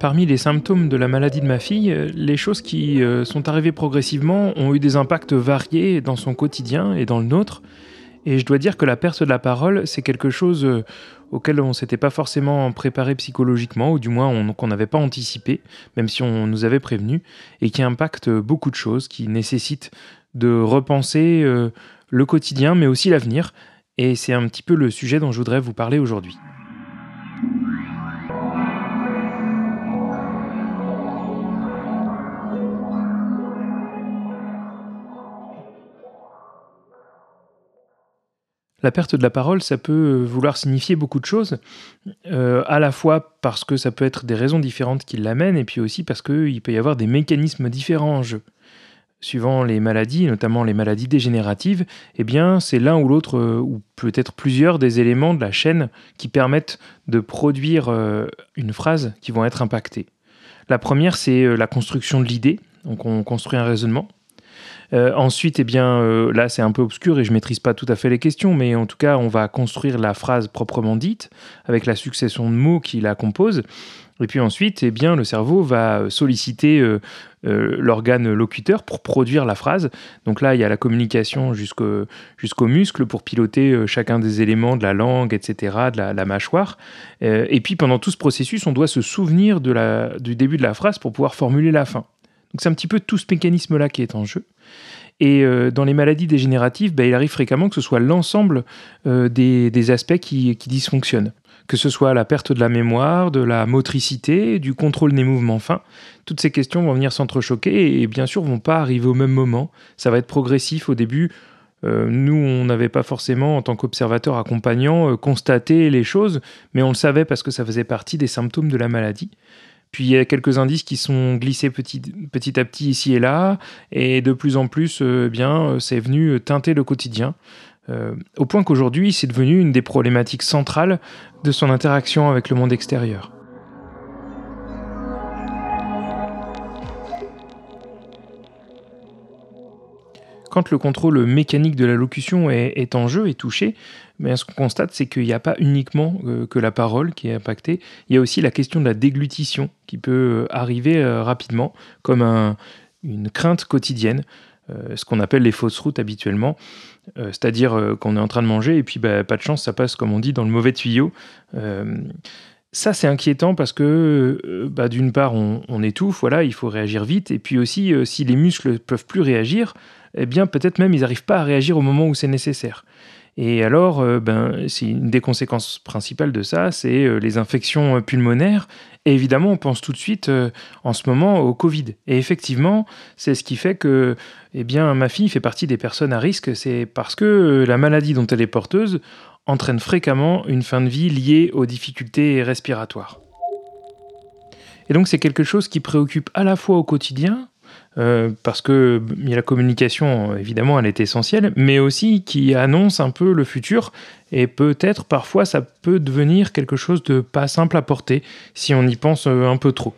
Parmi les symptômes de la maladie de ma fille, les choses qui euh, sont arrivées progressivement ont eu des impacts variés dans son quotidien et dans le nôtre. Et je dois dire que la perte de la parole, c'est quelque chose euh, auquel on ne s'était pas forcément préparé psychologiquement, ou du moins qu'on n'avait pas anticipé, même si on nous avait prévenu, et qui impacte beaucoup de choses, qui nécessite de repenser euh, le quotidien, mais aussi l'avenir. Et c'est un petit peu le sujet dont je voudrais vous parler aujourd'hui. La perte de la parole, ça peut euh, vouloir signifier beaucoup de choses, euh, à la fois parce que ça peut être des raisons différentes qui l'amènent, et puis aussi parce qu'il peut y avoir des mécanismes différents en jeu. Suivant les maladies, notamment les maladies dégénératives, eh bien c'est l'un ou l'autre, euh, ou peut-être plusieurs des éléments de la chaîne qui permettent de produire une phrase qui vont être impactées. La première, c'est la construction de l'idée, donc on construit un raisonnement. Euh, ensuite, eh bien, euh, là, c'est un peu obscur et je maîtrise pas tout à fait les questions, mais en tout cas, on va construire la phrase proprement dite avec la succession de mots qui la composent. Et puis ensuite, eh bien, le cerveau va solliciter euh, l'organe locuteur pour produire la phrase. Donc là, il y a la communication jusqu'au muscles pour piloter chacun des éléments de la langue, etc., de la, mâchoire. et puis pendant tout ce processus, on doit se souvenir du début de la phrase pour pouvoir formuler la fin. C'est un petit peu tout ce mécanisme-là qui est en jeu. Et euh, dans les maladies dégénératives, bah, il arrive fréquemment que ce soit l'ensemble euh, des, aspects qui, dysfonctionnent. Que ce soit la perte de la mémoire, de la motricité, du contrôle des mouvements fins. Toutes ces questions vont venir s'entrechoquer et bien sûr vont pas arriver au même moment. Ça va être progressif au début. Euh, nous, on n'avait pas forcément, en tant qu'observateur accompagnant, constaté les choses, mais on le savait parce que ça faisait partie des symptômes de la maladie. Puis il y a quelques indices qui sont glissés petit, à petit ici et là, et de plus en plus, euh, eh bien, euh, c'est venu teinter le quotidien, euh, au point qu'aujourd'hui, c'est devenu une des problématiques centrales de son interaction avec le monde extérieur. Quand le contrôle mécanique de la locution est, en jeu, et touché, mais ce qu'on constate, c'est qu'il n'y a pas uniquement euh, que la parole qui est impactée, il y a aussi la question de la déglutition qui peut euh, arriver euh, rapidement comme une crainte quotidienne, ce qu'on appelle les fausses routes habituellement, c'est-à-dire qu'on est en train de manger et puis bah, pas de chance, ça passe comme on dit dans le mauvais tuyau. Ça, c'est inquiétant parce que, bah, d'une part, on, étouffe, voilà, il faut réagir vite. Et puis aussi, si les muscles ne peuvent plus réagir, eh bien, peut-être même ils n'arrivent pas à réagir au moment où c'est nécessaire. Et alors, euh, ben, une des conséquences principales de ça, c'est euh, les infections euh, pulmonaires. Et évidemment, on pense tout de suite en ce moment au Covid. Et effectivement, c'est ce qui fait que, eh bien, ma fille fait partie des personnes à risque. C'est parce que la maladie dont elle est porteuse entraîne fréquemment une fin de vie liée aux difficultés respiratoires. Et donc, c'est quelque chose qui préoccupe à la fois au quotidien, euh, parce que la communication, évidemment, elle est essentielle, mais aussi qui annonce un peu le futur, et peut-être parfois ça peut devenir quelque chose de pas simple à porter si on y pense euh, un peu trop.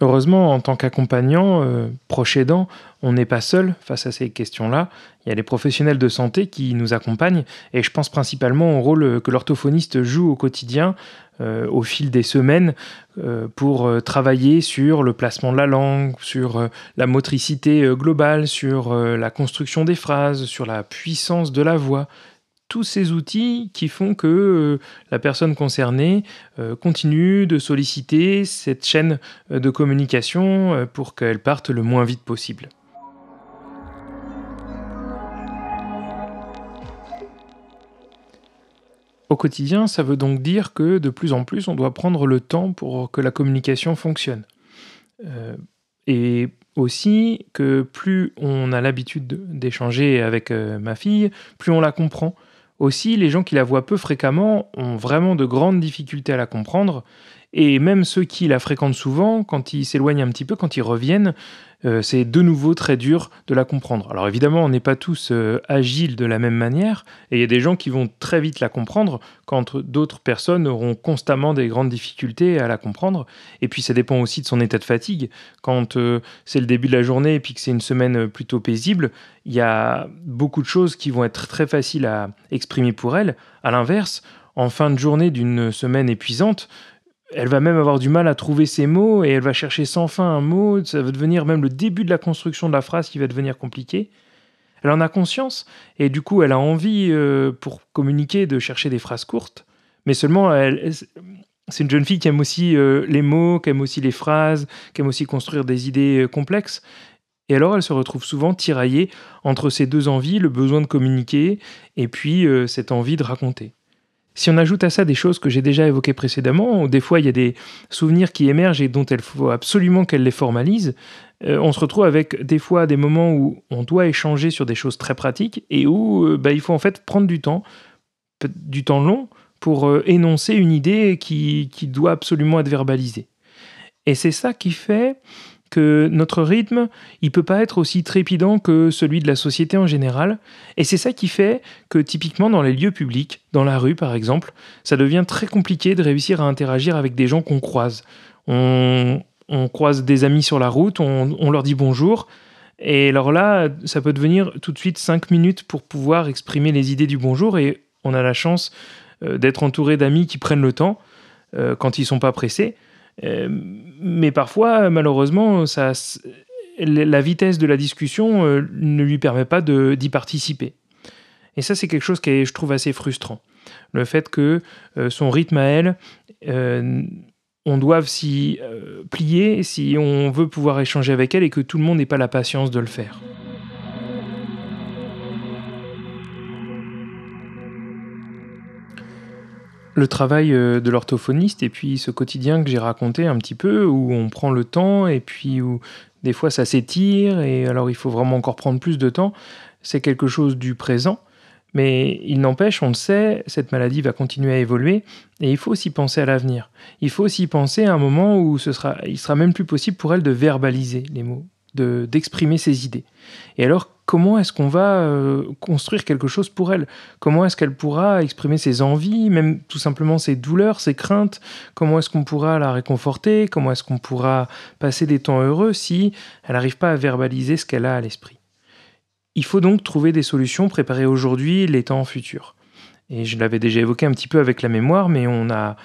Heureusement, en tant qu'accompagnant, euh, proche aidant, on n'est pas seul face à ces questions-là. Il y a les professionnels de santé qui nous accompagnent et je pense principalement au rôle que l'orthophoniste joue au quotidien, euh, au fil des semaines, euh, pour travailler sur le placement de la langue, sur la motricité globale, sur la construction des phrases, sur la puissance de la voix, tous ces outils qui font que euh, la personne concernée euh, continue de solliciter cette chaîne euh, de communication pour qu'elle parte le moins vite possible. Au quotidien, ça veut donc dire que de plus en plus, on doit prendre le temps pour que la communication fonctionne. et aussi que plus on a l'habitude d'échanger avec ma fille, plus on la comprend, Aussi, les gens qui la voient peu fréquemment ont vraiment de grandes difficultés à la comprendre, et même ceux qui la fréquentent souvent, quand ils s'éloignent un petit peu, quand ils reviennent, euh, c'est de nouveau très dur de la comprendre. Alors évidemment, on n'est pas tous euh, agiles de la même manière, et il y a des gens qui vont très vite la comprendre, quand d'autres personnes auront constamment des grandes difficultés à la comprendre. Et puis ça dépend aussi de son état de fatigue. Quand euh, c'est le début de la journée et puis que c'est une semaine plutôt paisible, il y a beaucoup de choses qui vont être très faciles à exprimer pour elle. À l'inverse, en fin de journée d'une semaine épuisante, elle va même avoir du mal à trouver ses mots et elle va chercher sans fin un mot. Ça va devenir même le début de la construction de la phrase qui va devenir compliqué. Elle en a conscience et du coup elle a envie euh, pour communiquer de chercher des phrases courtes. Mais seulement c'est une jeune fille qui aime aussi euh, les mots, qui aime aussi les phrases, qui aime aussi construire des idées euh, complexes. Et alors elle se retrouve souvent tiraillée entre ces deux envies, le besoin de communiquer et puis cette envie de raconter. Si on ajoute à ça des choses que j'ai déjà évoquées précédemment, des fois il y a des souvenirs qui émergent et dont il faut absolument qu'elle les formalise, euh, on se retrouve avec des fois des moments où on doit échanger sur des choses très pratiques et où euh, bah, il faut en fait prendre du temps, du temps long, pour euh, énoncer une idée qui doit absolument être verbalisée. Et c'est ça qui fait que notre rythme, il peut pas être aussi trépidant que celui de la société en général. Et c'est ça qui fait que typiquement dans les lieux publics, dans la rue par exemple, ça devient très compliqué de réussir à interagir avec des gens qu'on croise. On, croise des amis sur la route, on, leur dit bonjour. Et alors là, ça peut devenir tout de suite cinq minutes pour pouvoir exprimer les idées du bonjour. Et on a la chance euh, d'être entouré d'amis qui prennent le temps euh, quand ils sont pas pressés. Euh, mais parfois, malheureusement, ça, la vitesse de la discussion euh, ne lui permet pas d'y participer. Et ça, c'est quelque chose qui est, je trouve, assez frustrant. Le fait que euh, son rythme à elle, on doive s'y plier si on veut pouvoir échanger avec elle et que tout le monde n'ait pas la patience de le faire. Le travail euh, de l'orthophoniste et puis ce quotidien que j'ai raconté un petit peu, où on prend le temps et puis où des fois ça s'étire et alors il faut vraiment encore prendre plus de temps, c'est quelque chose du présent. Mais il n'empêche, on le sait, cette maladie va continuer à évoluer et il faut aussi penser à l'avenir. Il faut aussi penser à un moment où ce sera, il sera même plus possible pour elle de verbaliser les mots, d'exprimer ses idées. Et alors, comment est-ce qu'on va euh, construire quelque chose pour elle? Comment est-ce qu'elle pourra exprimer ses envies, même tout simplement ses douleurs, ses craintes? Comment est-ce qu'on pourra la réconforter? Comment est-ce qu'on pourra passer des temps heureux si elle n'arrive pas à verbaliser ce qu'elle a à l'esprit? Il faut donc trouver des solutions, préparer aujourd'hui les temps futurs. Et je l'avais déjà évoqué un petit peu avec la mémoire, mais on a,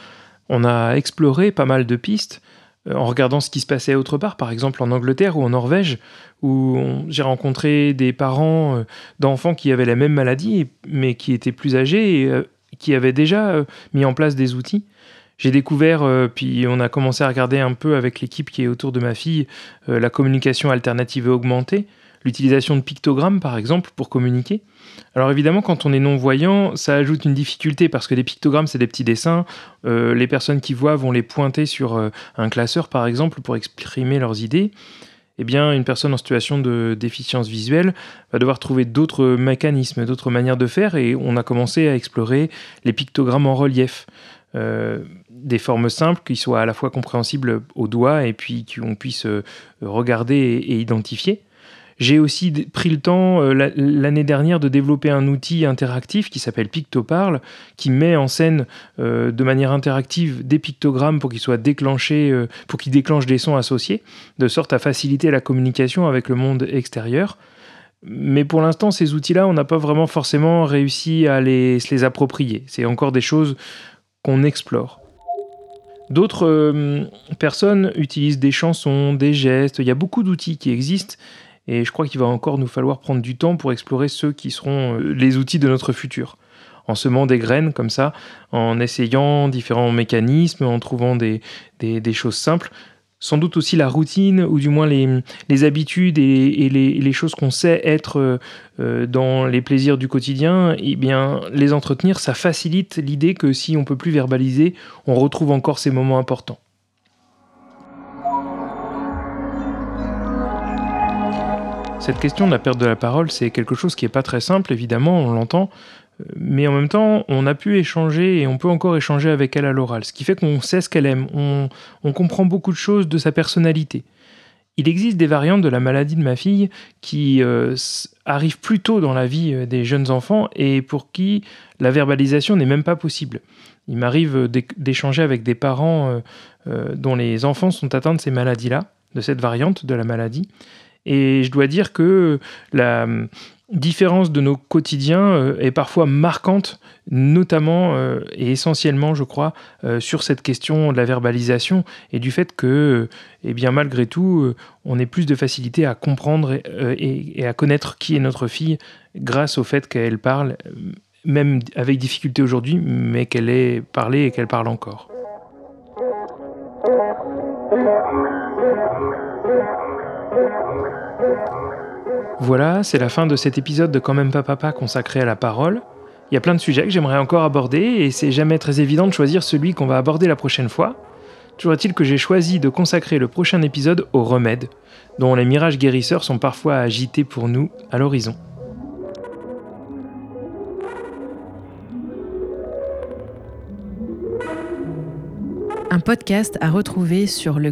on a exploré pas mal de pistes en regardant ce qui se passait autre part, par exemple en Angleterre ou en Norvège, où j'ai rencontré des parents euh, d'enfants qui avaient la même maladie, mais qui étaient plus âgés et euh, qui avaient déjà mis en place des outils. J'ai découvert, puis on a commencé à regarder un peu avec l'équipe qui est autour de ma fille, la communication alternative et augmentée, l'utilisation de pictogrammes par exemple pour communiquer. Alors évidemment, quand on est non-voyant, ça ajoute une difficulté parce que les pictogrammes, c'est des petits dessins. Euh, les personnes qui voient vont les pointer sur euh, un classeur, par exemple, pour exprimer leurs idées. Eh bien, une personne en situation de déficience visuelle va devoir trouver d'autres mécanismes, d'autres manières de faire, et on a commencé à explorer les pictogrammes en relief. Euh, des formes simples qui soient à la fois compréhensibles au doigt et puis qu'on puisse regarder et identifier. J'ai aussi pris le temps euh, l'année dernière de développer un outil interactif qui s'appelle Pictoparle, qui met en scène euh, de manière interactive des pictogrammes pour qu'ils soient déclenchés, euh, pour qu'ils déclenchent des sons associés, de sorte à faciliter la communication avec le monde extérieur. Mais pour l'instant, ces outils-là, on n'a pas vraiment forcément réussi à les, se les approprier. C'est encore des choses qu'on explore. D'autres personnes utilisent des chansons, des gestes, il y a beaucoup d'outils qui existent et je crois qu'il va encore nous falloir prendre du temps pour explorer ceux qui seront euh, les outils de notre futur. En semant des graines comme ça, en essayant différents mécanismes, en trouvant des, des, choses simples. Sans doute aussi la routine, ou du moins les, les habitudes et, les, les, choses qu'on sait être euh, dans les plaisirs du quotidien, eh bien, les entretenir, ça facilite l'idée que si on peut plus verbaliser, on retrouve encore ces moments importants. Cette question de la perte de la parole, c'est quelque chose qui n'est pas très simple, évidemment, on l'entend. mais en même temps, on a pu échanger et on peut encore échanger avec elle à l'oral, ce qui fait qu'on sait ce qu'elle aime, on, comprend beaucoup de choses de sa personnalité. Il existe des variantes de la maladie de ma fille qui euh, arrivent plus tôt dans la vie euh, des jeunes enfants et pour qui la verbalisation n'est même pas possible. Il m'arrive d'échanger avec des parents dont les enfants sont atteints de ces maladies-là, de cette variante de la maladie. Et je dois dire que la, différence de nos quotidiens euh, est parfois marquante, notamment euh, et essentiellement, je crois, euh, sur cette question de la verbalisation et du fait que, eh bien, malgré tout, on ait plus de facilité à comprendre et, à connaître qui est notre fille grâce au fait qu'elle parle, même avec difficulté aujourd'hui, mais qu'elle ait parlé et qu'elle parle encore. Voilà, c'est la fin de cet épisode de Quand même pas papa consacré à la parole. Il y a plein de sujets que j'aimerais encore aborder et c'est jamais très évident de choisir celui qu'on va aborder la prochaine fois. Toujours est-il que j'ai choisi de consacrer le prochain épisode aux remèdes, dont les mirages guérisseurs sont parfois agités pour nous à l'horizon. Un podcast à retrouver sur le.